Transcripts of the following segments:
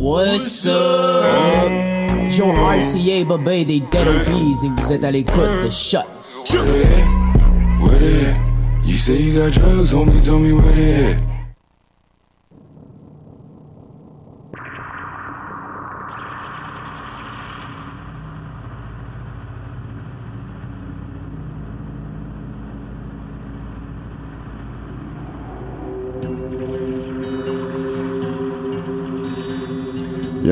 What's up? Joe RCA, Bobé des Dead Obies et vous êtes à l'écoute de Shut. Where they at? Where they at? You say you got drugs, homie, tell me where they at.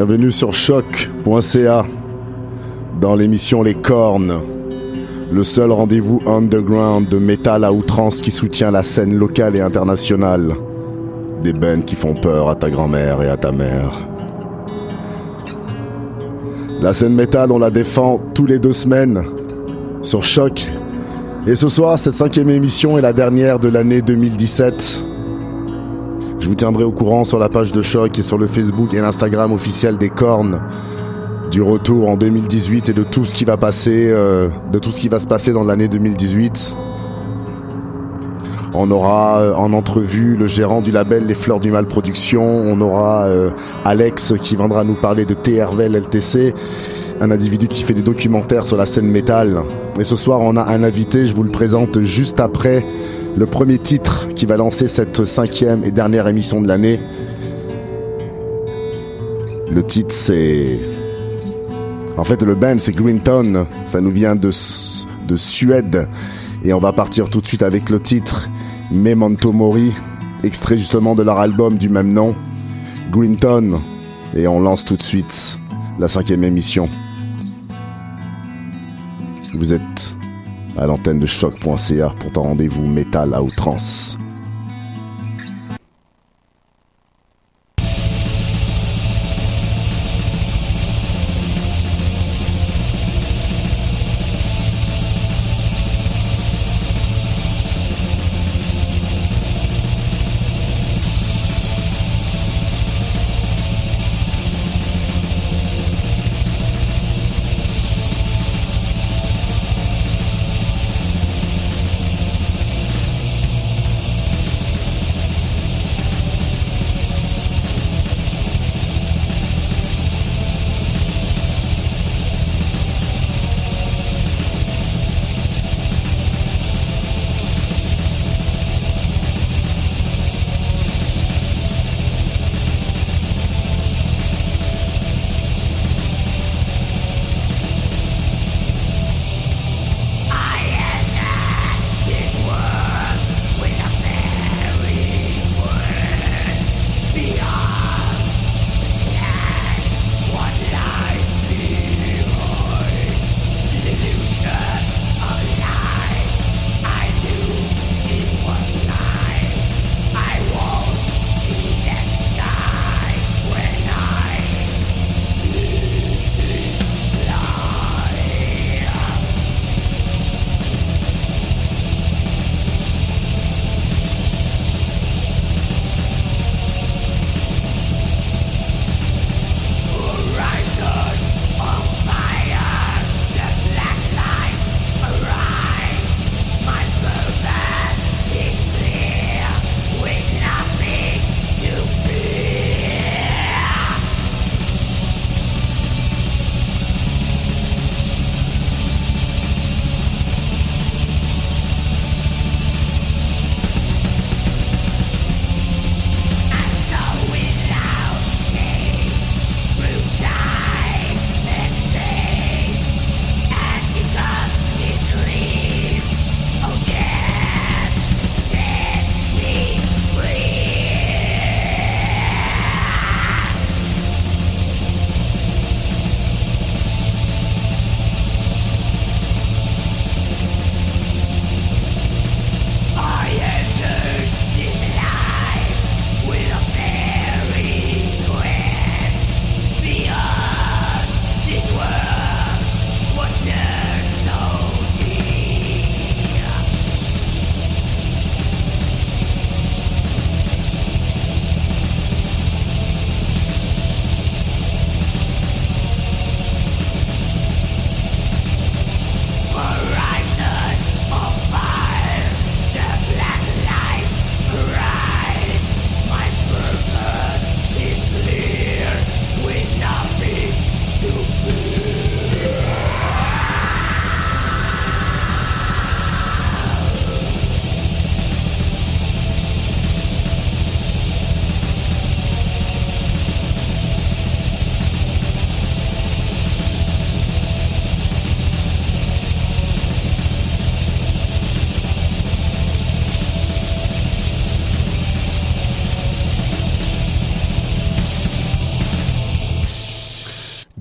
Bienvenue sur choc.ca dans l'émission Les Cornes, le seul rendez-vous underground de métal à outrance qui soutient la scène locale et internationale. Des bands qui font peur à ta grand-mère et à ta mère. La scène métal, on la défend tous les deux semaines sur Choc. Et ce soir, cette cinquième émission est la dernière de l'année 2017. Vous tiendrai au courant sur la page de Choc et sur le Facebook et l'Instagram officiel des Cornes du retour en 2018 et de tout ce qui va passer, euh, de tout ce qui va se passer dans l'année 2018. On aura euh, en entrevue le gérant du label Les Fleurs du Mal Production. On aura euh, Alex qui viendra nous parler de TRVL LTC, un individu qui fait des documentaires sur la scène métal. Et ce soir, on a un invité, je vous le présente juste après le premier titre qui va lancer cette cinquième et dernière émission de l'année. Le titre c'est... En fait le band c'est Greenton, ça nous vient de, de Suède et on va partir tout de suite avec le titre Memento Mori, extrait justement de leur album du même nom, Greenton, et on lance tout de suite la cinquième émission. Vous êtes à l'antenne de choc.ca pour ton rendez-vous métal à outrance.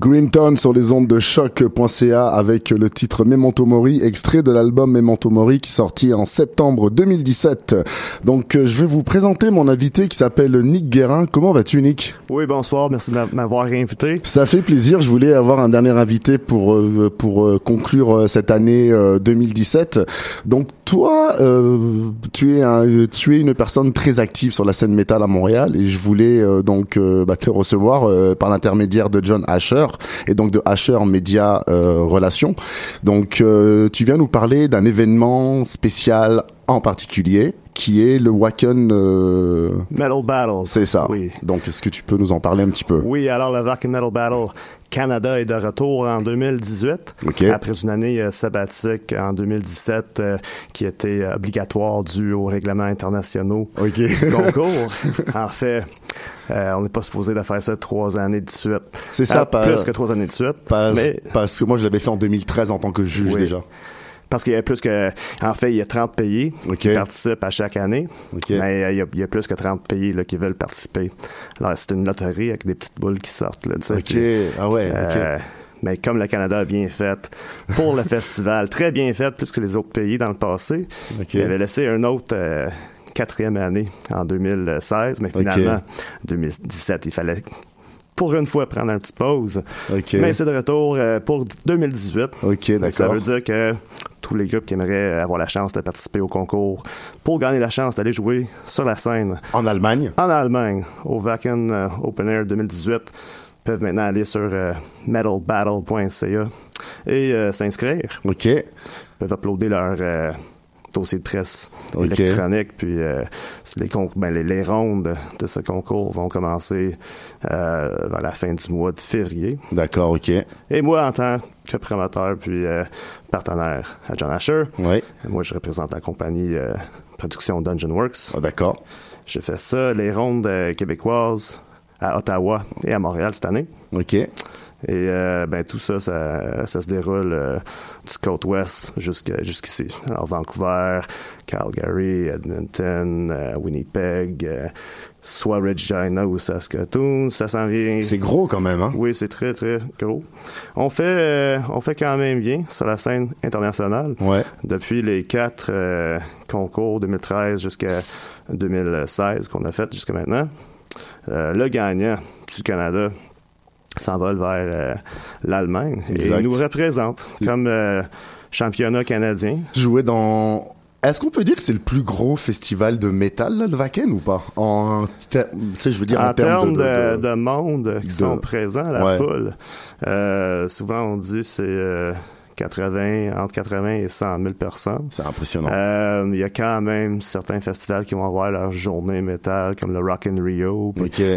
Greenton sur les ondes de choc.ca avec le titre Memento Mori, extrait de l'album Memento Mori qui sorti en septembre 2017. Donc euh, je vais vous présenter mon invité qui s'appelle Nick Guérin. Comment vas-tu Nick? Oui, bonsoir, merci de m'avoir invité. Ça fait plaisir, je voulais avoir un dernier invité pour euh, pour euh, conclure cette année 2017. Donc toi, tu es un, tu es une personne très active sur la scène métal à Montréal et je voulais donc bah, te recevoir par l'intermédiaire de John Asher et donc de Asher Media euh, Relations. Donc euh, tu viens nous parler d'un événement spécial en particulier qui est le Wacken euh... Metal Battle. C'est ça. Oui. Donc est-ce que tu peux nous en parler un petit peu? Oui, alors le Wacken Metal Battle Canada est de retour en 2018 après une année euh, sabbatique en 2017 euh, qui était obligatoire dû aux règlements internationaux du concours. en fait, euh, on n'est pas supposé de faire ça trois années de suite. C'est ça, plus que trois années de suite. mais... parce que moi, je l'avais fait en 2013 en tant que juge déjà. Parce qu'il y a plus que, en fait, il y a 30 pays qui participent à chaque année. Mais euh, il y, a, plus que 30 pays là, qui veulent participer. Alors, c'est une loterie avec des petites boules qui sortent. Là, OK. ah ouais, euh, Mais comme le Canada a bien fait pour le festival, très bien fait, plus que les autres pays dans le passé, il avait laissé un autre quatrième année en 2016, mais finalement, en 2017, il fallait pour une fois prendre une petite pause. Mais c'est de retour euh, pour 2018. OK, d'accord. Ça veut dire que tous les groupes qui aimeraient avoir la chance de participer au concours pour gagner la chance d'aller jouer sur la scène. En Allemagne? En Allemagne, au Wacken euh, Open Air 2018 peuvent maintenant aller sur euh, metalbattle.ca et s'inscrire. OK. Ils peuvent uploader leur dossier de presse électronique. Puis euh, les, ben, les, les, rondes de ce concours vont commencer euh, vers la fin du mois de février. D'accord, OK. Et moi, en tant que promoteur puis euh, partenaire à John Asher, moi, je représente la compagnie Production Dungeon Works. Ah, d'accord. J'ai fait ça, les rondes québécoises à Ottawa et à Montréal cette année. OK. Et euh, ben tout ça, ça, ça se déroule euh, du côte ouest jusqu'ici. Alors Vancouver, Calgary, Edmonton, euh, Winnipeg, soit Regina ou Saskatoon, ça s'en vient. C'est gros quand même, hein? Oui, c'est très très gros. On fait on fait quand même bien sur la scène internationale. Ouais. Depuis les quatre concours 2013 jusqu'à 2016 qu'on a fait jusqu'à maintenant. le gagnant du Canada, s'envole vers euh, l'Allemagne et nous représente comme euh, championnat canadien. Jouer dans est-ce qu'on peut dire que c'est le plus gros festival de métal, le Wacken, ou pas? En, je veux dire, en, termes de, monde qui sont présents, la foule. Euh, souvent, on dit c'est 80, entre 80 et 100 000 personnes. C'est impressionnant. Euh, il y a quand même certains festivals qui vont avoir leur journée métal, comme le Rock in Rio.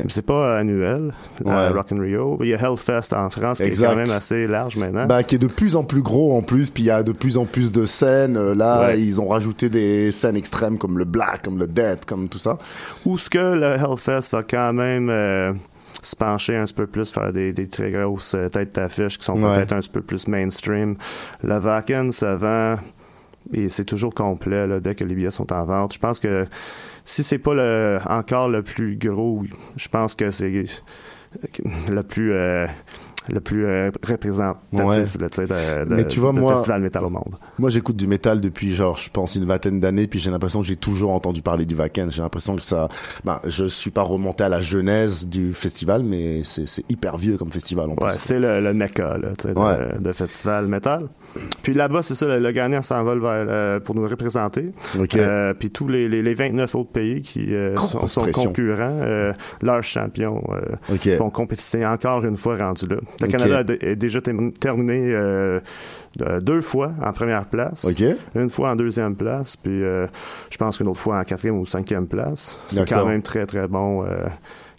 C'est pas annuel, le Rock in Rio. Il y a Hellfest en France, qui est quand même assez large maintenant. Bah, qui est de plus en plus gros en plus, puis il y a de plus en plus de scènes. Euh, là, ils ont rajouté des scènes extrêmes comme le Black, comme le Dead, comme tout ça. Ou ce que le Hellfest va quand même... Euh, se pencher un petit peu plus, faire des, des très grosses euh, têtes d'affiche qui sont peut-être un petit peu plus mainstream. Le Vacan, ça vend et c'est toujours complet là, dès que les billets sont en vente. Je pense que si c'est pas le encore le plus gros, je pense que c'est le plus euh, le plus euh, représentatif de, Mais tu vois, moi, festival métal au monde. Moi, j'écoute du métal depuis genre, je pense, une vingtaine d'années, puis j'ai l'impression que j'ai toujours entendu parler du Wacken. J'ai l'impression que ça, ben, je suis pas remonté à la genèse du festival, mais c'est hyper vieux comme festival. ouais, c'est le, le mecca là, de, de, festival métal. Puis là-bas, c'est ça, le, gagnant s'envole vers euh, pour nous représenter. Euh, puis tous les, les, 29 autres pays qui euh, sont, concurrents, leurs champions vont compétitionner encore une fois rendu là. Le Canada a, déjà terminé deux fois en première place, une fois en deuxième place, puis je pense qu'une autre fois en quatrième ou cinquième place. C'est quand même très très bon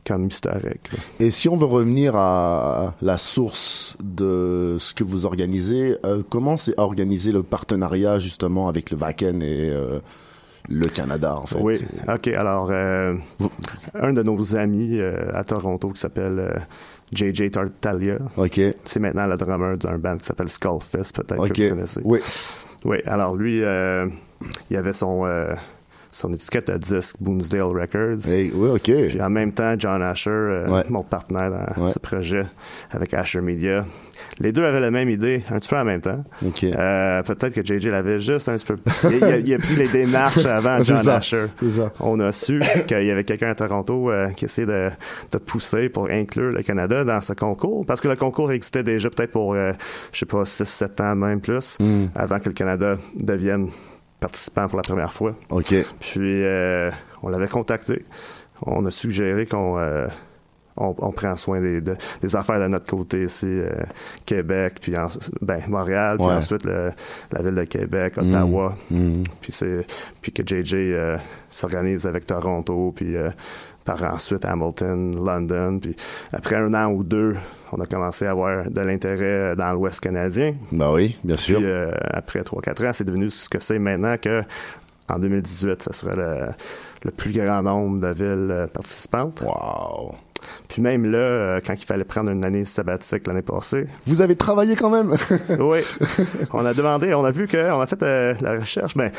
comme historique. Et si on veut revenir à la source de ce que vous organisez, euh, comment c'est organisé le partenariat justement avec le Wacken et euh, le Canada en fait? Oui, ok. Alors, euh, un de nos amis à Toronto qui s'appelle JJ Tartaglia. Ok. C'est maintenant le drummer d'un band qui s'appelle Skullfist, peut-être que vous connaissez. Oui. Oui. Alors lui, il avait son son étiquette à disque Boonsdale Records. oui, OK. Puis en même temps, John Asher, mon partenaire dans ce projet avec Asher Media, les deux avaient la même idée, un petit peu en même temps. Euh, peut-être que JJ l'avait juste un petit peu. Il, a, pris les démarches avant John Asher. On a su qu'il y avait quelqu'un à Toronto euh, qui essayait de, de, pousser pour inclure le Canada dans ce concours, parce que le concours existait déjà peut-être pour, euh, je sais pas, 6-7 ans même plus, hmm. avant que le Canada devienne participant pour la première fois. OK. Puis, on l'avait contacté. On a suggéré qu'on on, prend soin des, des, affaires de notre côté ici, euh, Québec, puis ben, Montréal, puis ensuite la ville de Québec, mm. Ottawa, mm. puis c'est puis que JJ euh, s'organise avec Toronto, puis euh, par ensuite Hamilton, London, puis après un an ou deux, on a commencé à avoir de l'intérêt dans l'Ouest canadien. Ben oui, bien sûr. Puis après 3-4 ans, c'est devenu ce que c'est maintenant que en 2018, ça serait le, le plus grand nombre de villes participantes. Wow! Puis même là, euh, quand il fallait prendre une année sabbatique l'année passée. Vous avez travaillé quand même. oui. On a demandé, on a vu que, on a fait euh, la recherche. Ben,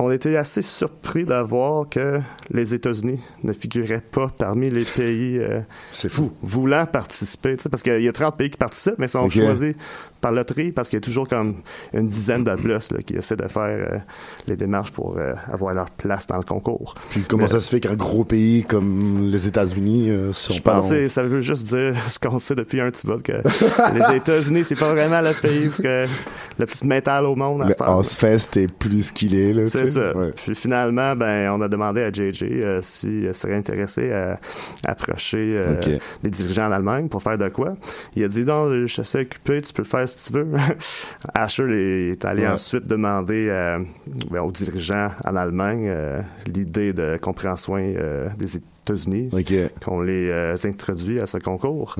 on était assez surpris d'avoir que les États-Unis ne figuraient pas parmi les pays euh, c'est fou. voulant participer parce qu'il y a 30 pays qui participent mais sont choisis par loterie parce qu'il y a toujours comme une dizaine de plus qui essaient de faire euh, les démarches pour euh, avoir leur place dans le concours. Puis comment ça se fait qu'un gros pays comme les États-Unis euh, sont Je pensais, ça veut juste dire ce qu'on sait depuis un petit bout que les États-Unis c'est pas vraiment le pays parce que le plus métal au monde. Le Ozfest est plus qu'il est là. C'est ça. Puis finalement, ben on a demandé à JJ s'il serait intéressé à, approcher les dirigeants en Allemagne pour faire de quoi. Il a dit non, je suis occupé, tu peux le faire si tu veux. Asher est allé ensuite demander euh, ben, aux dirigeants en Allemagne euh, l'idée de qu'on prend soin euh, des États-Unis, qu'on les introduit à ce concours.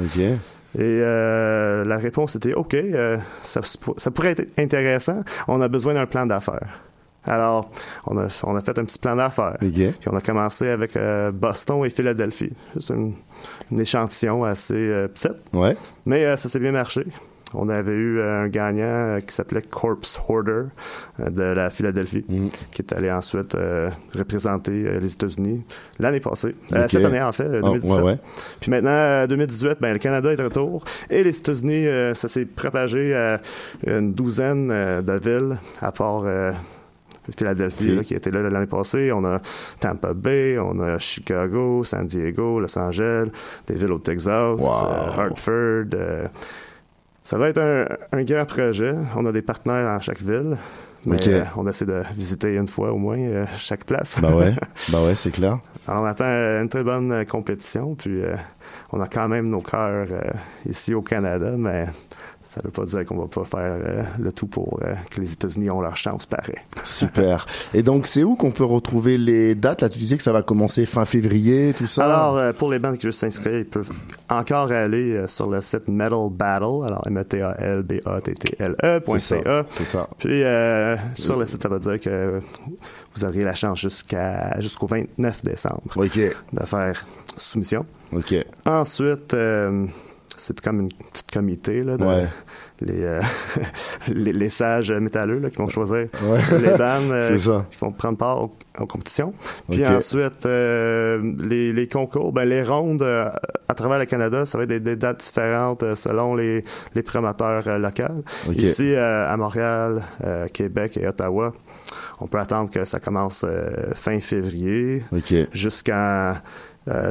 Et la réponse était OK, ça, ça, pourrait être intéressant. On a besoin d'un plan d'affaires. Alors, on a, on a fait un petit plan d'affaires. Puis on a commencé avec Boston et Philadelphie. C'est un, échantillon assez petit. Ouais. Mais ça s'est bien marché. On avait eu un gagnant euh, qui s'appelait Corpse Hoarder euh, de la Philadelphie, mm. qui est allé ensuite euh, représenter les États-Unis l'année passée. cette année, en fait, 2017. Ah, Puis maintenant, 2018, ben, le Canada est de retour. Et les États-Unis, ça s'est propagé à une douzaine de villes, à part Philadelphie, qui était là l'année passée. On a Tampa Bay, on a Chicago, San Diego, Los Angeles, des villes au Texas, Hartford. Ça va être un, grand projet. On a des partenaires dans chaque ville. Mais on essaie de visiter une fois au moins euh, chaque place. bah ouais, bah ouais, c'est clair. Alors on attend une très bonne compétition, puis euh, on a quand même nos cœurs euh, ici au Canada, mais ça veut pas dire qu'on va pas faire euh, le tout pour euh, que les États-Unis ont leur chance pareil. Super. Et donc c'est où qu'on peut retrouver les dates? Là tu disais que ça va commencer fin février, tout ça. Alors euh, pour les bandes qui veulent s'inscrire, ils peuvent encore aller sur le site Metal Battle. Alors M E E.ca. C'est ça. Puis sur le site ça veut dire que vous aurez la chance jusqu'à jusqu'au 29 décembre de faire soumission. OK. Ensuite c'est comme une petite comité là, euh, les, les, sages métalleux là, qui vont choisir les bandes euh, qui vont prendre part aux, compétitions. Puis ensuite, euh, les, les, concours, ben, les rondes à travers le Canada, ça va être des, dates différentes selon les, les promoteurs locaux. Ici, à Montréal, Québec et Ottawa, on peut attendre que ça commence fin février jusqu'à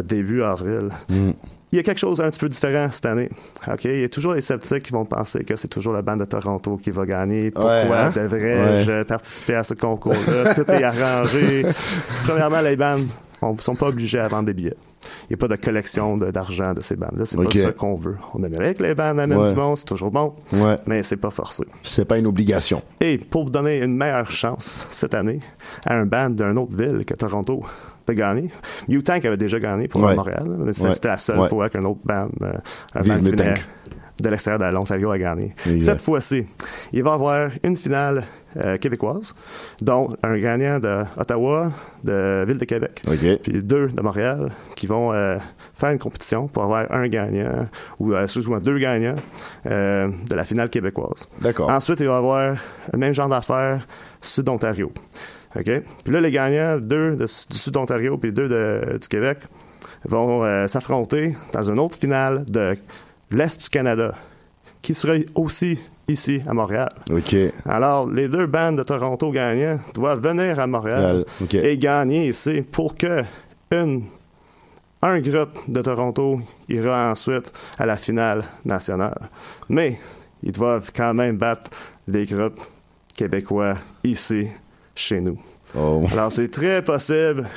début avril. Mm il y a quelque chose d'un petit peu différent cette année. OK? Il y a toujours les sceptiques qui vont penser que c'est toujours la bande de Toronto qui va gagner. Pourquoi hein? devrais-je participer à ce concours-là? Tout est arrangé. Premièrement, les bandes ne sont pas obligés à vendre des billets. Il n'y a pas de collection d'argent de, ces bandes-là. C'est pas ça qu'on veut. On aimerait que les bandes amènent du bon, c'est toujours bon. Ouais. Mais c'est pas forcé. C'est pas une obligation. Et pour vous donner une meilleure chance cette année à un band d'une autre ville que Toronto, de gagner. Tank avait déjà gagné pour Montréal. C'était la seule fois qu'un autre band, euh, un band de l'extérieur de l'Ontario a gagné. Cette fois-ci, il va y avoir une finale euh, québécoise, dont un gagnant de Ottawa, de Ville de Québec, puis deux de Montréal, qui vont euh, faire une compétition pour avoir un gagnant, ou excuse-moi, deux gagnants de la finale québécoise. D'accord. Ensuite, il va y avoir le même genre d'affaires Sud-Ontario. OK? Puis là, les gagnants, deux du Sud d'Ontario puis deux du Québec, vont euh, s'affronter dans une autre finale de l'Est du Canada, qui sera aussi ici à Montréal. OK. Alors, les deux bandes de Toronto gagnants doivent venir à Montréal et gagner ici pour que une un groupe de Toronto ira ensuite à la finale nationale. Mais ils doivent quand même battre les groupes québécois ici, chez nous. Oh. Alors, c'est très possible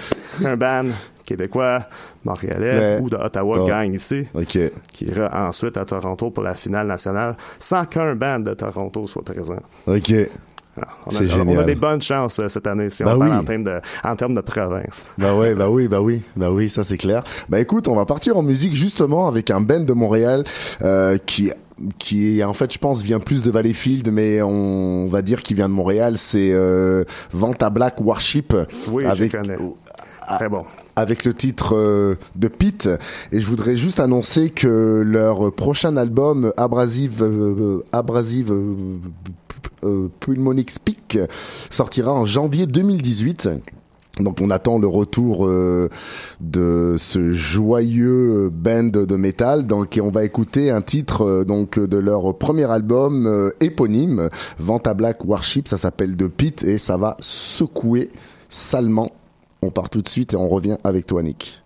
qu'un band québécois, montréalais ou d'Ottawa oh. gagne ici, qui ira ensuite à Toronto pour la finale nationale, sans qu'un band de Toronto soit présent. OK. on, a, on, a, des bonnes chances euh, cette année si on ben parle en termes de en termes de province. Bah ouais, bah oui, bah oui, bah oui, ça c'est clair. Bah écoute, on va partir en musique justement avec un band de Montréal euh, qui qui en fait je pense vient plus de Valleyfield mais on va dire qu'il vient de Montréal c'est euh, Vanta Black Warship oui avec Très bon. avec le titre euh, de Pete. Et je voudrais juste annoncer que leur prochain album Abrasive euh, Abrasive euh, Pulmonix Peak sortira en janvier 2018 donc on attend le retour de ce joyeux band de métal. Donc on va écouter un titre donc de leur premier album éponyme, Vanta Black Warship. Ça s'appelle The Pit et ça va secouer salement on part tout de suite et on revient avec toi, Nick.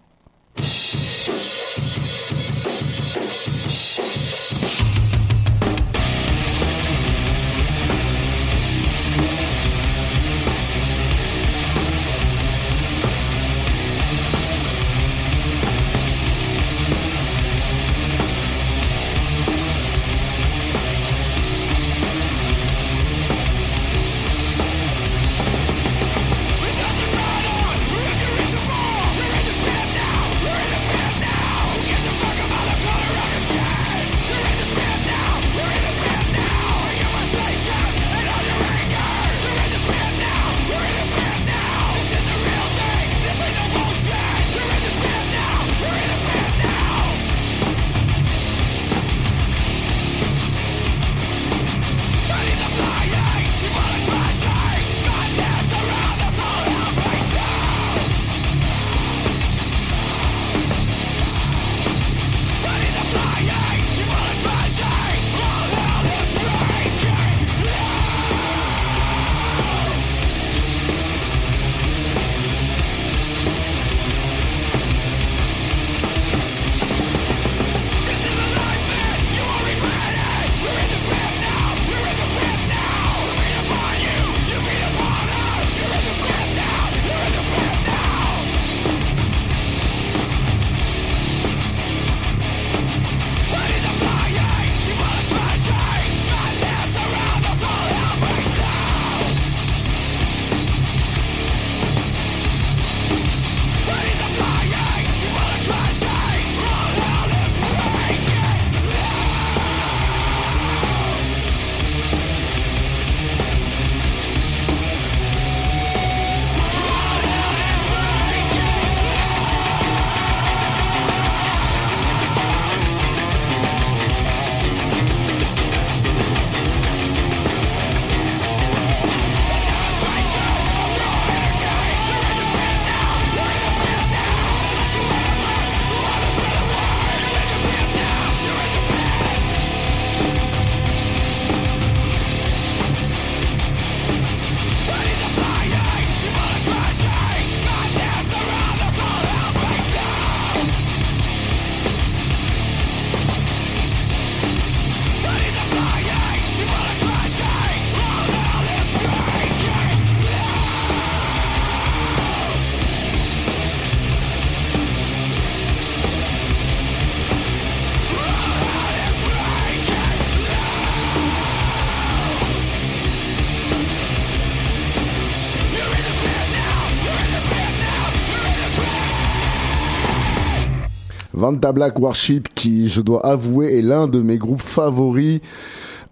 Vanta Black Warship qui, je dois avouer, est l'un de mes groupes favoris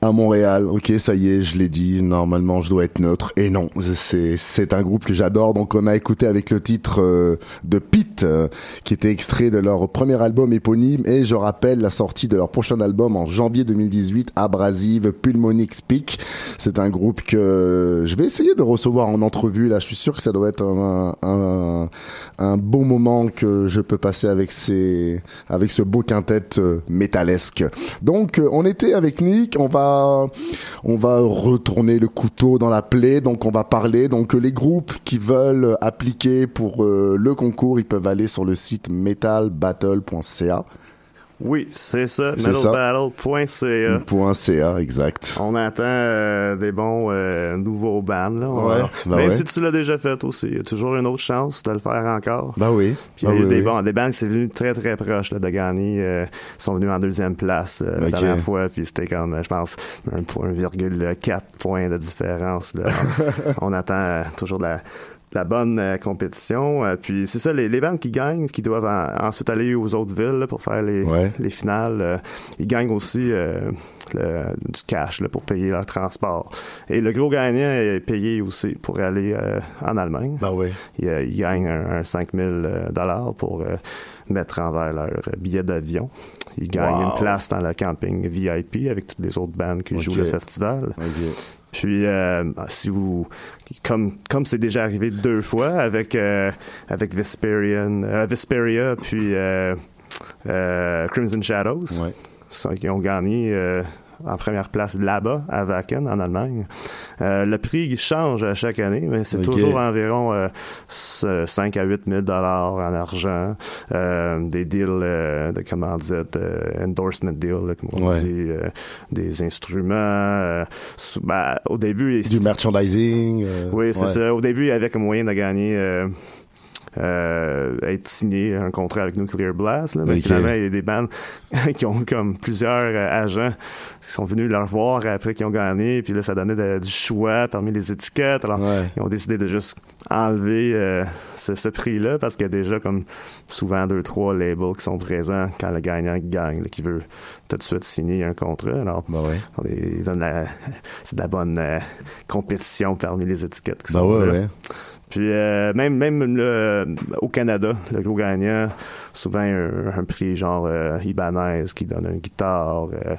à Montréal. Ok, ça y est, je l'ai dit. Normalement, je dois être neutre. Et non, c'est un groupe que j'adore. Donc, on a écouté avec le titre euh, de Pete, euh, qui était extrait de leur premier album éponyme. Et je rappelle la sortie de leur prochain album en janvier 2018, Abrasive Pulmonic Speak. C'est un groupe que je vais essayer de recevoir en entrevue. Là, je suis sûr que ça doit être un, un, un beau moment que je peux passer avec ces avec ce beau quintet euh, métallesque. Donc, on était avec Nick. On va on va retourner le couteau dans la plaie. Donc on va parler. Donc les groupes qui veulent appliquer pour euh, le concours, ils peuvent aller sur le site metalbattle.ca. Oui, c'est ça, metalbattle.ca. exact. On attend euh, des bons euh, nouveaux bands. Là. Ouais, bah Même si tu l'as déjà fait aussi, il y a toujours une autre chance de le faire encore. Bah oui. Puis il y a eu oui, des, oui. bons, des bands qui sont venus très très proches là, de gagner. euh, ils sont venus en deuxième place euh, la Ok. dernière fois, puis c'était comme, je pense, 1,4 points de différence. Là. On attend euh, toujours de la la bonne euh, compétition. Euh, puis c'est ça, les, les bandes qui gagnent, qui doivent en- ensuite aller aux autres villes là, pour faire les, Ouais. les finales, euh, ils gagnent aussi le- du cash là, pour payer leur transport. Et le gros gagnant est payé aussi pour aller en Allemagne. Bah oui. Il, il gagne un, un 5000 euh, dollars pour mettre envers leur billet d'avion. Il gagne Wow. une place dans le camping VIP avec toutes les autres bandes qui jouent le festival. Puis euh, si vous comme comme c'est déjà arrivé deux fois avec euh, avec Vesperian, euh, Vesperia puis Crimson Shadows Ouais. qui ont gagné en première place là-bas à Wacken en Allemagne. Euh, le prix change à chaque année, mais c'est toujours environ euh, s- 5 à 8 000 dollars en argent, euh, des deals euh, de commandite, euh, endorsement deal, là, comme on Ouais. dit, des instruments. ben, au début, Du merchandising. oui, c'est ouais. ça. Au début, il y avait comme moyen de gagner, être signé un contrat avec Nuclear Blast. Là, mais Ok. finalement, il y a des bandes qui ont comme plusieurs euh, agents qui sont venus leur voir après qu'ils ont gagné. Puis là, ça donnait de- du choix parmi les étiquettes. Alors, Ouais. ils ont décidé de juste enlever euh, ce, ce prix-là parce qu'il y a déjà comme souvent deux, trois labels qui sont présents quand le gagnant gagne, là, qui veut tout de suite signer un contrat. Alors, ouais. la- c'est de la bonne euh, compétition parmi les étiquettes qui Bah sont ouais, là. Puis euh, même même le- au Canada, le gros gagnant, souvent un, un prix genre euh, Ibanez qui donne une guitare, euh,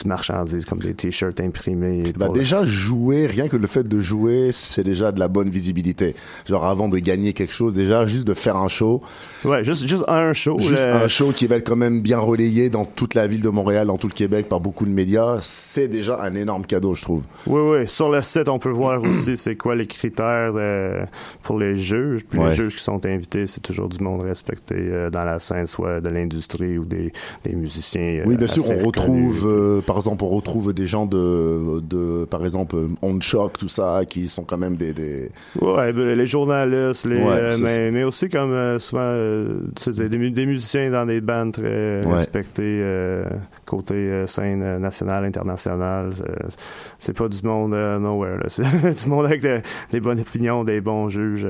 du marchandise comme des t-shirts imprimés. Bah déjà jouer, rien que le fait de jouer, c'est déjà de la bonne visibilité. Genre avant de gagner quelque chose, déjà juste de faire un show, Ouais, juste juste un show. juste le- un show qui va être quand même bien relayé dans toute la ville de Montréal, dans tout le Québec par beaucoup de médias, c'est déjà un énorme cadeau, je trouve. Oui, oui. Sur le site, on peut voir aussi c'est quoi les critères euh, pour les juges. Puis Ouais. les juges qui sont invités, c'est toujours du monde respecté euh, dans la scène, soit de l'industrie ou des, des musiciens. euh, Oui, bien sûr, assez on retrouve, euh, par exemple, on retrouve des gens de, de par exemple, euh, On Shock, tout ça, qui sont quand même des, des... Ouais, ben, les journalistes, les, Ouais, euh, c'est mais, mais aussi comme euh, souvent euh, des, des musiciens dans des bandes très Ouais. respectés euh, côté euh, scène euh, nationale, internationale. euh, c'est pas du monde nowhere. C'est du monde avec de- des bonnes opinions, des bons juges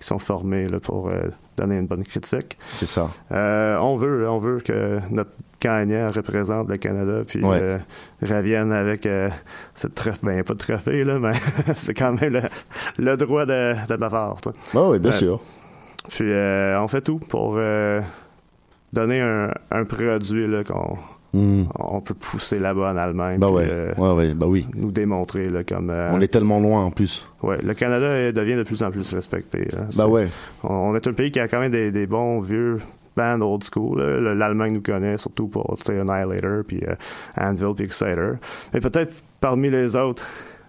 qui sont formés là, pour donner une bonne critique. C'est ça. On veut, on veut que notre gagnant représente le Canada, puis Ouais. euh, revienne avec euh, cette trophée, ben pas de trophée là, mais c'est quand même le, le droit de, de bavard. Ah oui, bien sûr. Puis on fait tout pour donner un, un produit qu'on Hmm. on peut pousser là-bas en Allemagne, Bah puis, ouais, euh, ouais, ouais, bah oui. nous démontrer là, comme euh, On est tellement loin en plus. ouais, le Canada euh, devient de plus en plus respecté. là. Bah C'est- ouais. on, est un pays qui a quand même des, des bons vieux bands old school. L'Allemagne nous connaît surtout pour Annihilator, puis euh, Anvil, puis Exciter. Mais peut-être parmi les autres,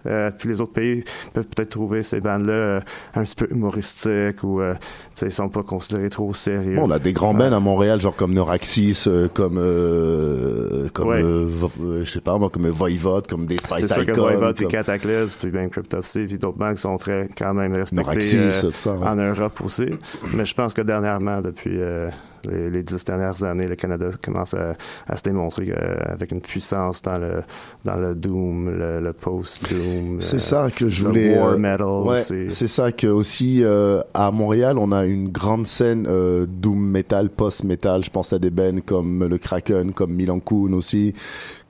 euh, puis les autres pays peuvent peut-être trouver ces bandes-là euh, un petit peu humoristiques ou euh, ils sont pas considérés trop sérieux. Bon, on a des grands bands à Montréal, genre comme Neuraxis, euh, comme euh, comme Ouais. euh, euh, je sais pas moi, comme Voivode, comme des Spice c'est sûr que Icon, Voivode, puis comme Cataclysm, puis ben Cryptopsy, puis d'autres bandes qui sont très quand même euh, tout ça. ouais. en Europe aussi. Mais je pense que dernièrement, depuis euh, les, les dix dernières années, le Canada commence à, à se démontrer euh, avec une puissance dans le dans le doom, le, le post-doom. C'est euh, ça que je le voulais. war euh, metal ouais, c'est ça que aussi euh, à Montréal, on a une grande scène euh, doom metal, post metal. Je pense à des bands comme le Kraken, comme Milan Kun aussi,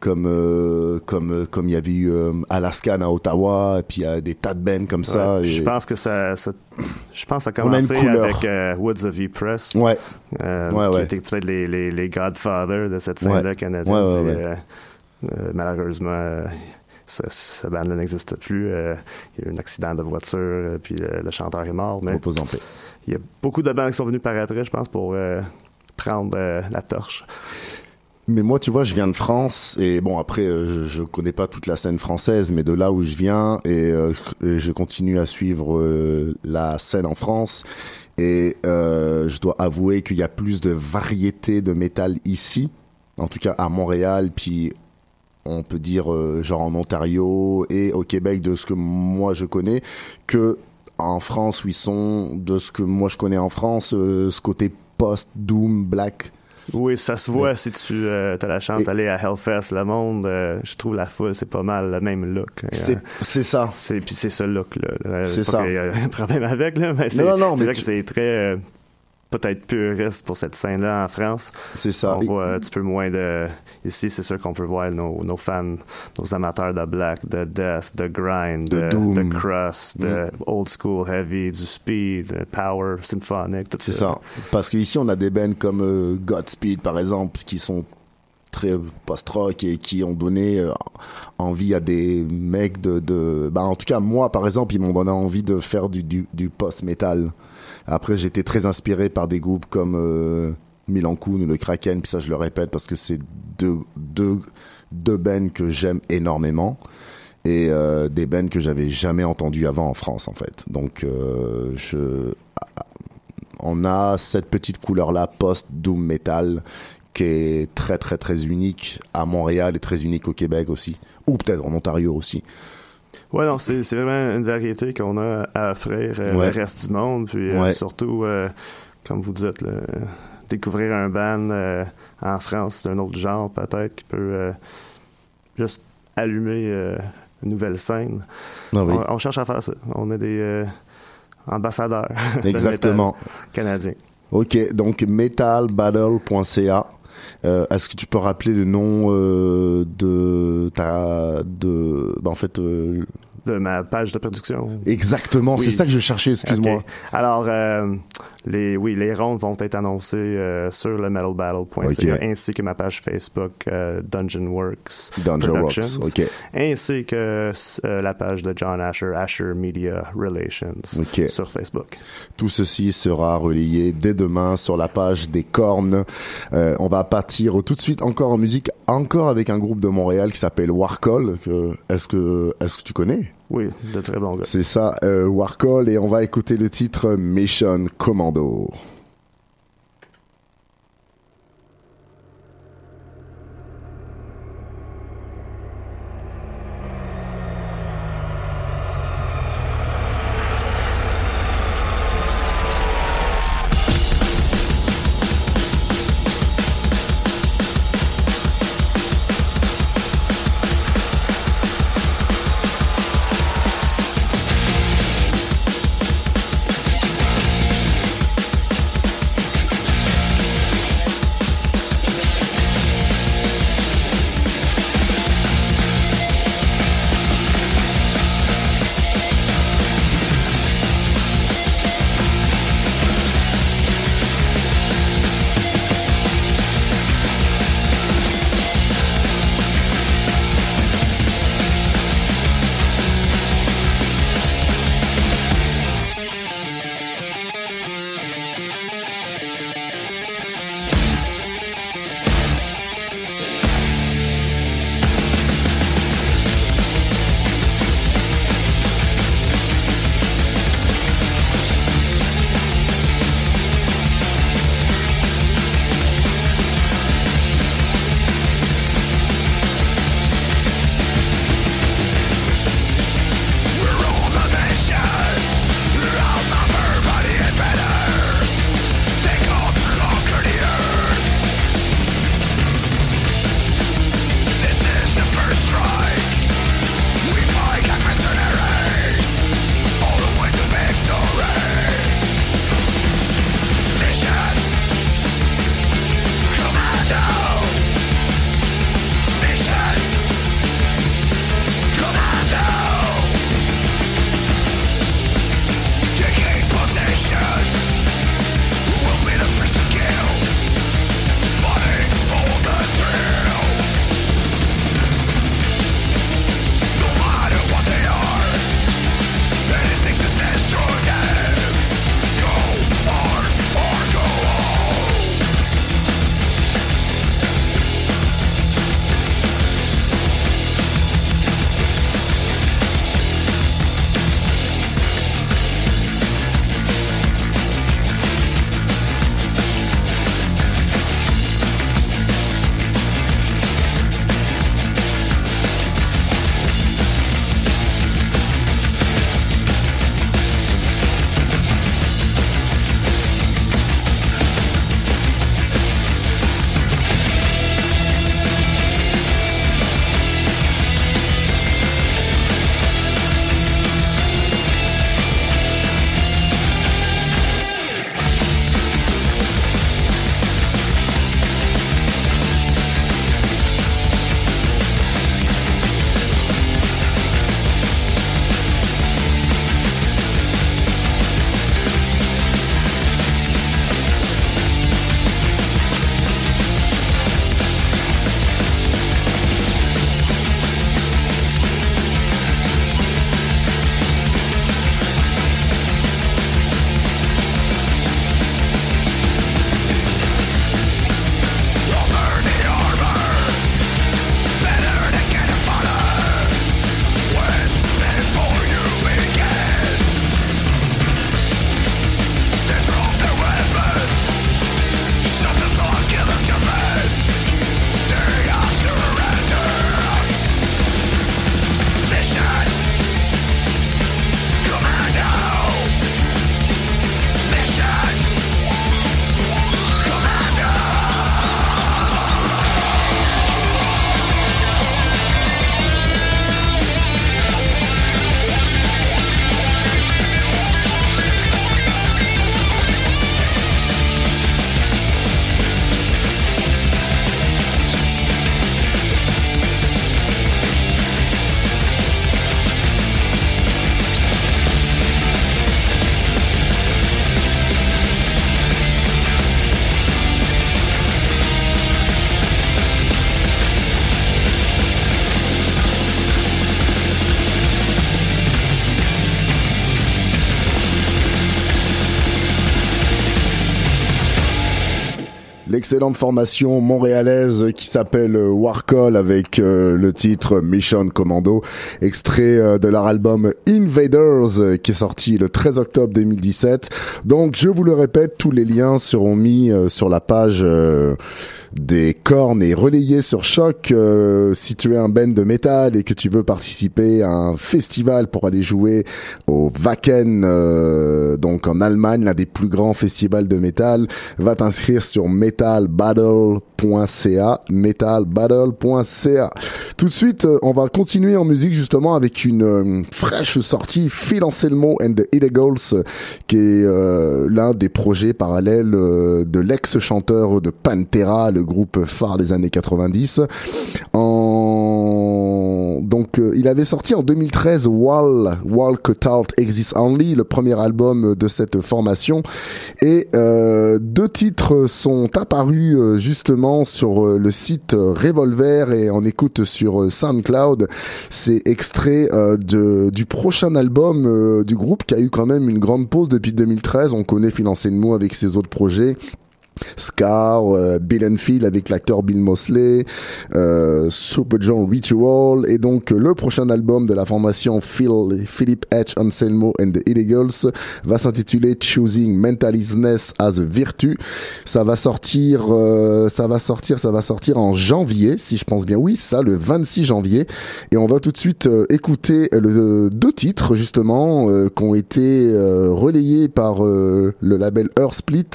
comme euh, comme euh, comme il y avait eu euh, Alaskan à Ottawa et puis il y a des tas de bands comme ça je pense que ça, je pense ça a commencé avec Woods of Press ouais qui étaient peut-être les, les, les Godfathers de cette scène là canadienne malheureusement ce, band-là n'existe plus. il y a eu un accident de voiture, puis le, chanteur est mort. Mais il y a beaucoup de bands qui sont venus par après, je pense, pour prendre la torche. Mais moi, tu vois, je viens de France et bon après, euh, je, connais pas toute la scène française, mais de là où je viens et, euh, je continue à suivre euh, la scène en France et je dois avouer qu'il y a plus de variété de métal ici, en tout cas à Montréal, puis on peut dire genre en Ontario et au Québec de ce que moi je connais que en France où ils sont de ce que moi je connais en France, ce côté post doom black oui, ça se voit si tu euh, as la chance d'aller à Hellfest, le monde. Euh, je trouve la foule, c'est pas mal le même look. C'est euh, ça. C'est puis c'est ce look là. C'est ça. Il y a un problème avec là, mais c'est vrai que c'est très peut-être puriste pour cette scène-là en France. C'est ça. On voit un petit peu moins de. Ici, c'est sûr qu'on peut voir nos, nos, fans, nos amateurs de black, de death, de grind, de, de, crust, de mm. old school heavy, du speed, power, symphonic, tout ça. C'est ça. Parce qu'ici, on a des bands comme euh, Godspeed, par exemple, qui sont très post-rock et qui ont donné euh, envie à des mecs de, de bah en tout cas moi par exemple ils m'ont donné envie de faire du, du, du post-metal après, j'étais très inspiré par des groupes comme euh, Milan ou le Kraken, puis ça je le répète parce que c'est deux, deux, deux bands que j'aime énormément et euh, des bands que j'avais jamais entendu avant en France en fait. Donc euh, je on a cette petite couleur là post doom metal qui est très très très unique à Montréal et très unique au Québec aussi ou peut-être en Ontario aussi. Ouais, non, c'est, vraiment une variété qu'on a à offrir euh, au reste du monde. Puis euh, surtout, euh, comme vous dites, découvrir un band en France d'un autre genre, peut-être, qui peut juste allumer une nouvelle scène. Ah on, cherche à faire ça. On est des ambassadeurs Exactement. canadiens. OK, donc metalbattle.ca. Est-ce que tu peux rappeler le nom de ta de bah, en fait de ma page de production. Exactement, c'est ça que je cherchais, excuse-moi. Alors, euh, les, oui, les rondes vont être annoncées euh, sur le metalbattle.ca ainsi que ma page Facebook euh, Dungeon Works Productions, ainsi que la page de John Asher, Asher Media Relations sur Facebook. Tout ceci sera relayé dès demain sur la page des cornes. on va partir tout de suite encore en musique, encore avec un groupe de Montréal qui s'appelle Warcall. Est-ce que, est-ce que tu connais? Oui, de très bons gars. C'est ça, euh, Warcall, et on va écouter le titre Mission Commando. L'excellente formation montréalaise qui s'appelle Warcall avec le titre Mission Commando, extrait de leur album Invaders qui est sorti le 13 octobre 2017. Donc je vous le répète, tous les liens seront mis sur la page des cornes et relayé sur Choc. Euh, si tu es un band de métal et que tu veux participer à un festival pour aller jouer au Wacken, euh, donc en Allemagne, l'un des plus grands festivals de métal, va t'inscrire sur metalbattle.ca, metalbattle.ca. Tout de suite, euh, on va continuer en musique justement avec une fraîche sortie, Phil Anselmo and the Illegals, qui est l'un des projets parallèles de l'ex-chanteur de Pantera, le groupe phare des années 90. En... Donc, euh, il avait sorti en 2013 Wall, Wall Cutout Exists Only, le premier album de cette formation. Et euh, deux titres sont apparus euh, justement sur le site Revolver et on écoute sur SoundCloud. C'est extrait de, du prochain album du groupe qui a eu quand même une grande pause depuis 2013. On connaît Financé de avec ses autres projets. Scar, euh, Bill Enfield avec l'acteur Bill Mosley, euh, Super John Ritual et donc le prochain album de la formation Phil, Philip H. Anselmo and the Illegals va s'intituler Choosing Mentalisness as a Virtue. Ça va sortir, euh, ça va sortir, ça va sortir en janvier, si je pense bien. Oui, ça, le 26 janvier. Et on va tout de suite euh, écouter le deux titres justement qui ont été relayés par le label Earth Split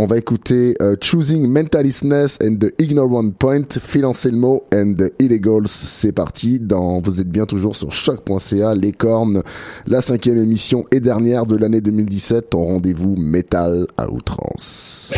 on va écouter euh, Choosing Mentalistness and the Ignorant Point, Phil Anselmo and the Illegals. C'est parti. Dans, vous êtes bien toujours sur choc.ca, les cornes, la cinquième émission et dernière de l'année 2017. Ton rendez-vous métal à outrance.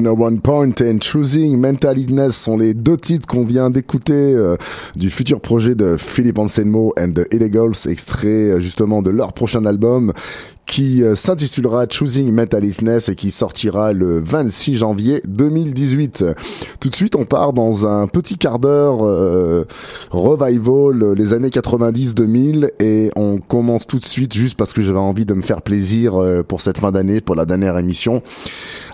Ignorant Point and Choosing Mental Illness sont les deux titres qu'on vient d'écouter euh, du futur projet de Philippe Anselmo and the Illegals, extrait euh, justement de leur prochain album qui euh, s'intitulera Choosing Mental Illness et qui sortira le 26 janvier 2018. Tout de suite, on part dans un petit quart d'heure revival les années 90-2000 et on commence tout de suite juste parce que j'avais envie de me faire plaisir pour cette fin d'année, pour la dernière émission,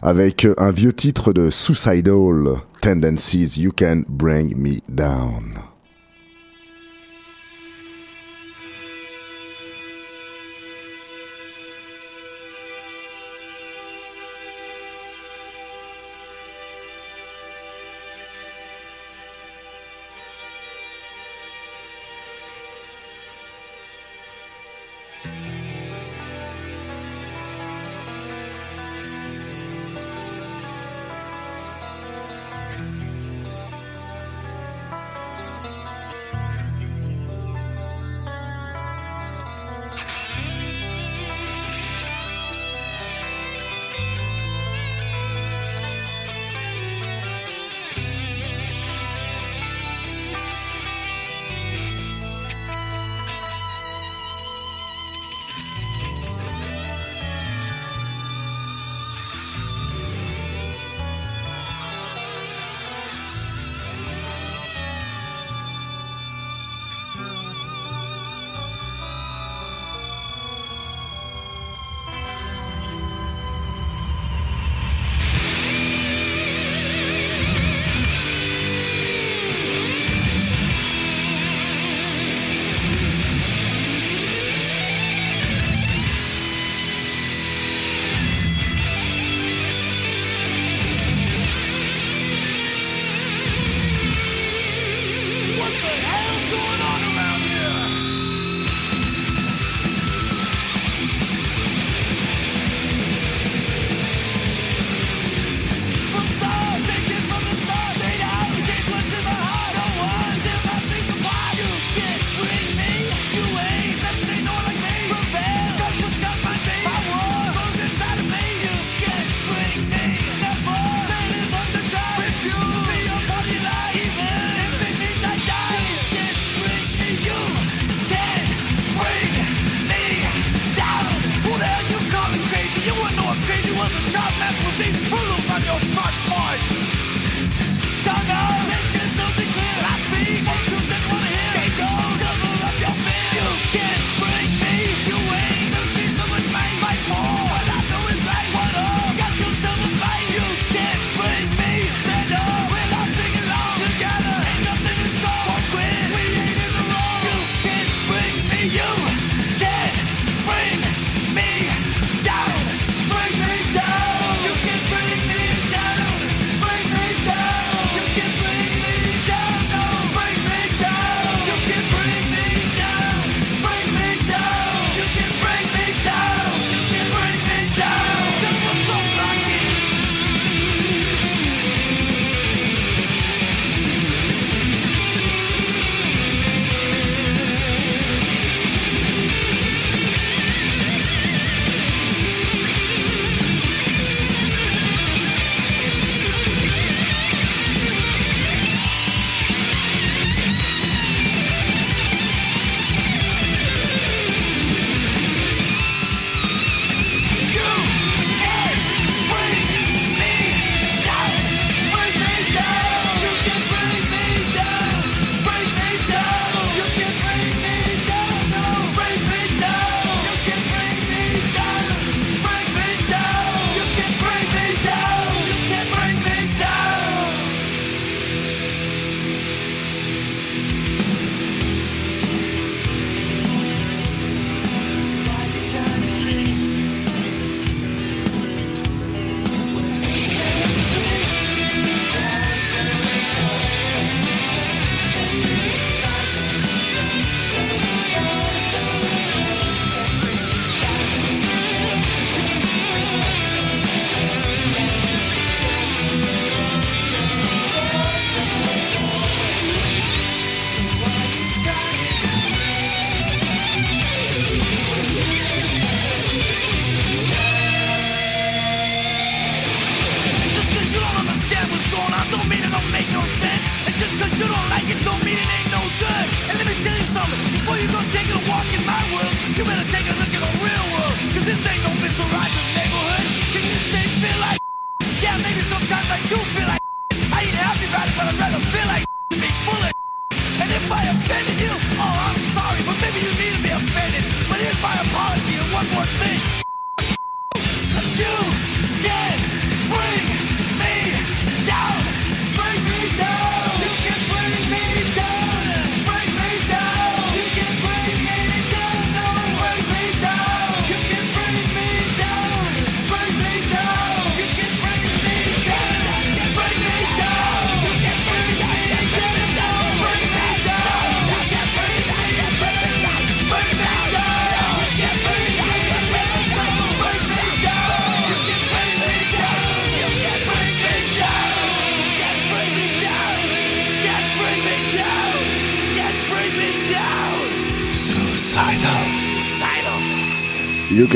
avec un vieux titre de Suicidal Tendencies, You Can Bring Me Down.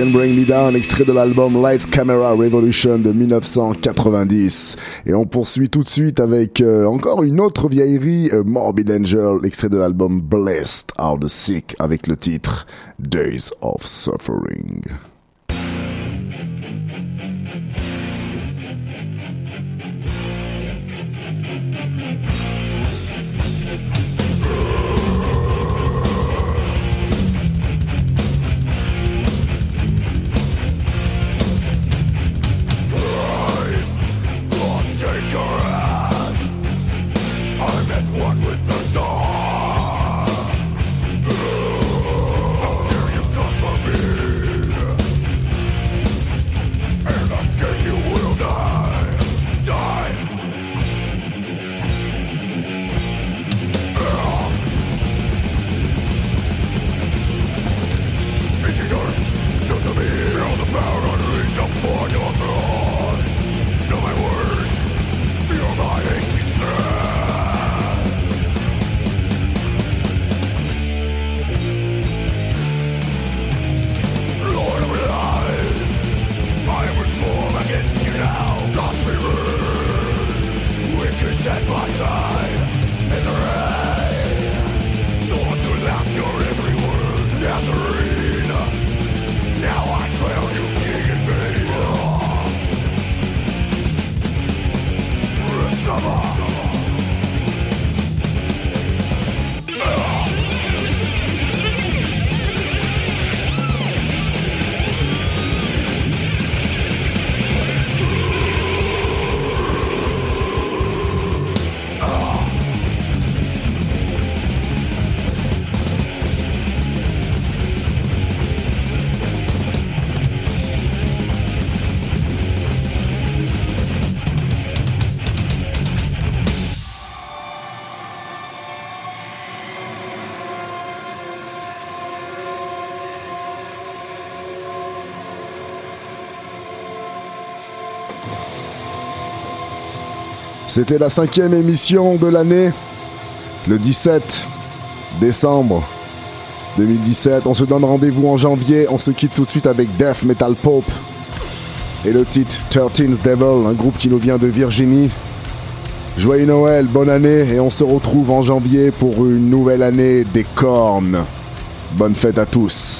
Can Bring Me Down, extrait de l'album Lights Camera Revolution de 1990. Et on poursuit tout de suite avec euh, encore une autre vieillerie, euh, Morbid Angel, extrait de l'album Blessed Are the Sick avec le titre Days of Suffering. C'était la cinquième émission de l'année, le 17 décembre 2017. On se donne rendez-vous en janvier. On se quitte tout de suite avec Death Metal Pope et le titre 13 Devil, un groupe qui nous vient de Virginie. Joyeux Noël, bonne année et on se retrouve en janvier pour une nouvelle année des cornes. Bonne fête à tous.